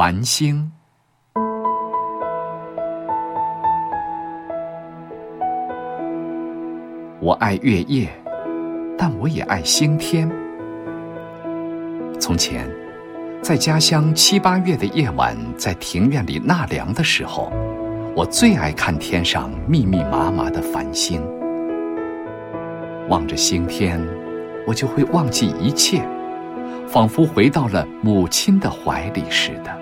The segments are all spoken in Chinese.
繁星。我爱月夜，但我也爱星天。从前，在家乡七八月的夜晚，在庭院里纳凉的时候，我最爱看天上密密麻麻的繁星。望着星天，我就会忘记一切，仿佛回到了母亲的怀里似的。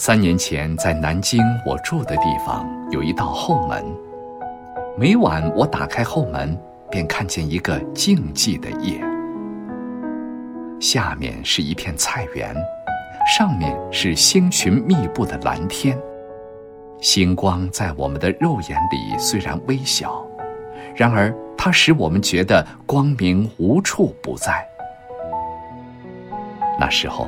三年前，在南京我住的地方有一道后门，每晚我打开后门，便看见一个静寂的夜。下面是一片菜园，上面是星群密布的蓝天。星光在我们的肉眼里虽然微小。然而，它使我们觉得光明无处不在。那时候，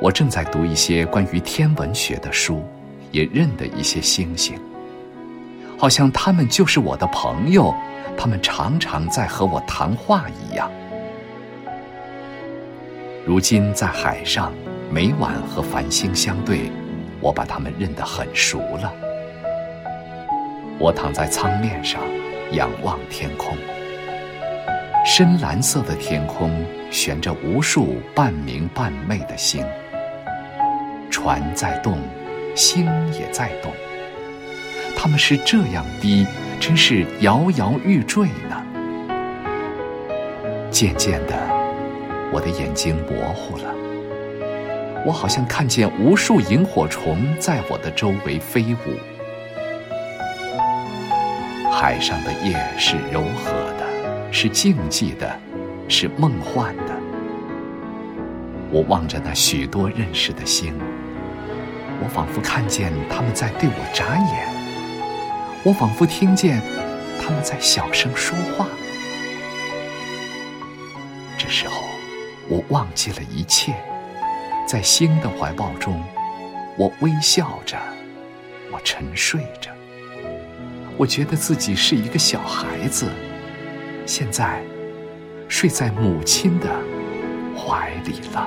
我正在读一些关于天文学的书，也认得一些星星，好像他们就是我的朋友，他们常常在和我谈话一样。如今在海上，每晚和繁星相对，我把它们认得很熟了。我躺在舱面上。仰望天空，深蓝色的天空悬着无数半明半昧的星，船在动，星也在动。它们是这样低，真是摇摇欲坠呢。渐渐的，我的眼睛模糊了，我好像看见无数萤火虫在我的周围飞舞。海上的夜是柔和的，是静寂的，是梦幻的。我望着那许多认识的星，我仿佛看见他们在对我眨眼，我仿佛听见他们在小声说话。这时候，我忘记了一切，在新的怀抱中，我微笑着，我沉睡着。我觉得自己是一个小孩子，现在睡在母亲的怀里了。